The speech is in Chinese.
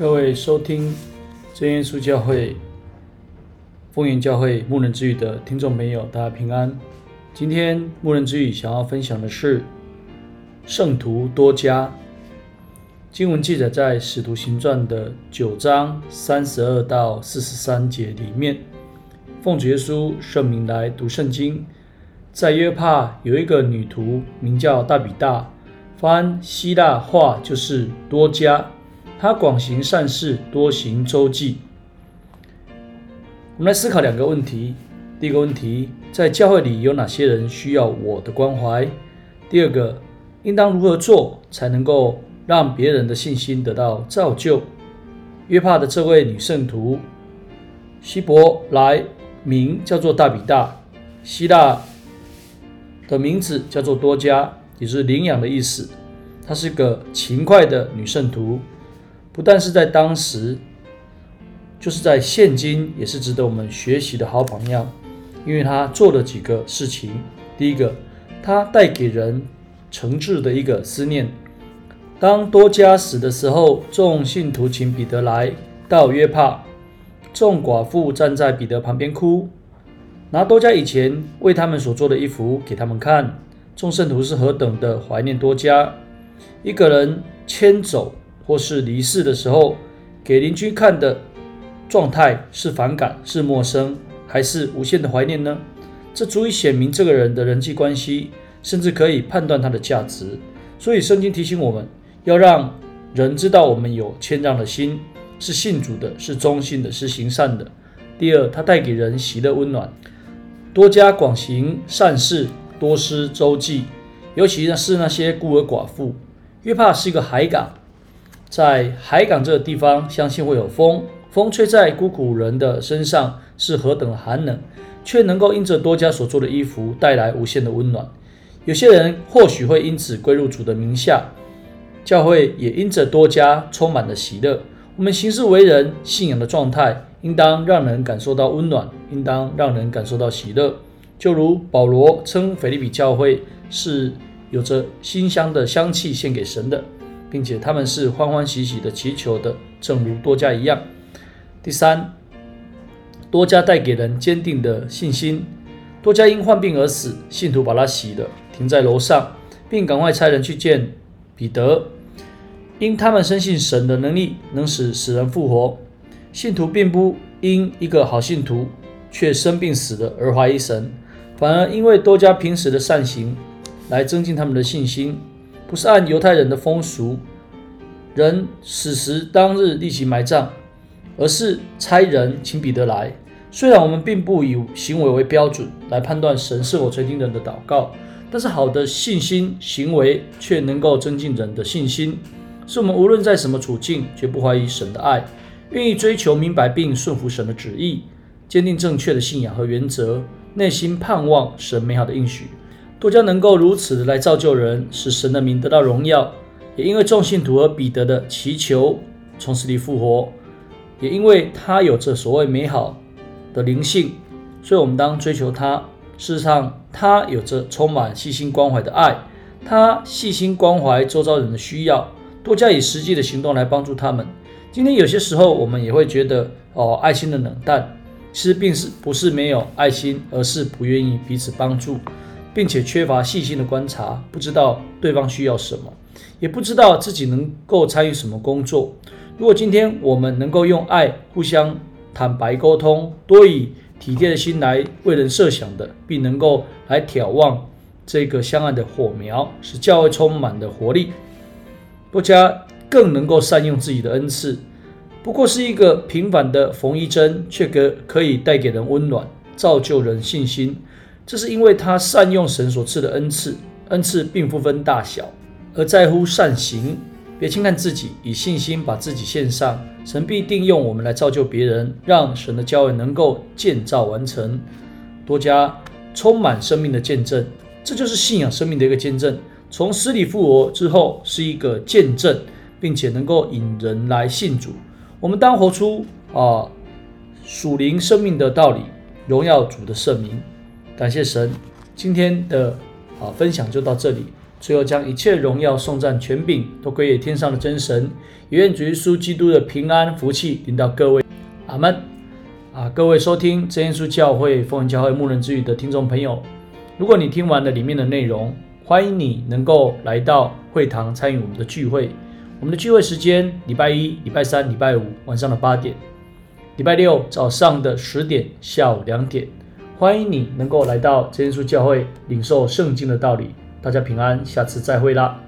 各位收听真耶稣教会、丰原教会牧人之语的听众朋友，大家平安。今天牧人之语想要分享的是圣徒多加。经文记载在《使徒行传》的九章三十二到四十三节里面。奉主耶稣圣名来读圣经。在约帕有一个女徒，名叫大比大，翻希腊话就是多加。他广行善事，多行周济。我们来思考两个问题：第一个问题，在教会里有哪些人需要我的关怀？第二个，应当如何做才能够让别人的信心得到造就？约帕的这位女圣徒，希伯来名叫做大比大，希腊的名字叫做多加，也是领养的意思。她是个勤快的女圣徒。不但是在当时，就是在现今，也是值得我们学习的好榜样。因为他做了几个事情。第一个，他带给人诚挚的一个思念。当多加死的时候，众信徒请彼得来到约帕，众寡妇站在彼得旁边哭，拿多加以前为他们所做的衣服给他们看。众圣徒是何等的怀念多加，一个人牵走。或是离世的时候，给邻居看的状态是反感、是陌生，还是无限的怀念呢？这足以显明这个人的人际关系，甚至可以判断他的价值。所以圣经提醒我们要让人知道我们有谦让的心，是信主的，是忠心的，是行善的。第二，他带给人喜乐温暖，多加广行善事，多施周济，尤其是那些孤儿寡妇。约帕是一个海港。在海港这个地方，相信会有风，风吹在孤苦人的身上是何等寒冷，却能够因着多加所做的衣服带来无限的温暖。有些人或许会因此归入主的名下，教会也因着多加充满了喜乐。我们行事为人、信仰的状态，应当让人感受到温暖，应当让人感受到喜乐。就如保罗称腓立比教会是有着馨香的香气献给神的。并且他们是欢欢喜喜的祈求的，正如多加一样。第三，多加带给人坚定的信心。多加因患病而死，信徒把他洗了，停在楼上，并赶快差人去见彼得，因他们深信神的能力能使死人复活。信徒并不因一个好信徒却生病死了而怀疑神，反而因为多加平时的善行来增进他们的信心。不是按犹太人的风俗，人死时当日立即埋葬，而是差人请彼得来。虽然我们并不以行为为标准来判断神是否垂听人的祷告，但是好的信心行为却能够增进人的信心，是我们无论在什么处境，绝不怀疑神的爱，愿意追求明白并顺服神的旨意，坚定正确的信仰和原则，内心盼望神美好的应许。多加能够如此来造就人，使神的名得到荣耀，也因为众信徒和彼得的祈求从死里复活，也因为他有着所谓美好的灵性，所以我们当追求他。事实上，他有着充满细心关怀的爱，他细心关怀周遭人的需要，多加以实际的行动来帮助他们。今天有些时候，我们也会觉得哦，爱心的冷淡，其实并是不是没有爱心，而是不愿意彼此帮助。并且缺乏细心的观察，不知道对方需要什么，也不知道自己能够参与什么工作。如果今天我们能够用爱互相坦白沟通，多以体贴的心来为人设想的，并能够来眺望这个相爱的火苗，使教会充满的活力，多加更能够善用自己的恩赐。不过是一个平凡的缝衣针，却可可以带给人温暖，造就人信心。这是因为他善用神所赐的恩赐，恩赐并不分大小，而在乎善行。别轻看自己，以信心把自己献上，神必定用我们来造就别人，让神的教会能够建造完成。多加充满生命的见证，这就是信仰生命的一个见证。从死里复活之后，是一个见证，并且能够引人来信主。我们当活出啊属灵生命的道理，荣耀主的圣名。感谢神，今天的啊分享就到这里。最后将一切荣耀、颂赞、权柄都归给天上的真神。也愿主耶稣基督的平安福气临到各位。阿门。啊，各位收听真耶稣教会丰原教会牧人之语的听众朋友，如果你听完了里面的内容，欢迎你能够来到会堂参与我们的聚会。我们的聚会时间：礼拜一、礼拜三、礼拜五晚上的八点，礼拜六早上的十点、下午两点。欢迎你能够来到真耶稣教会领受圣经的道理。大家平安，下次再会啦。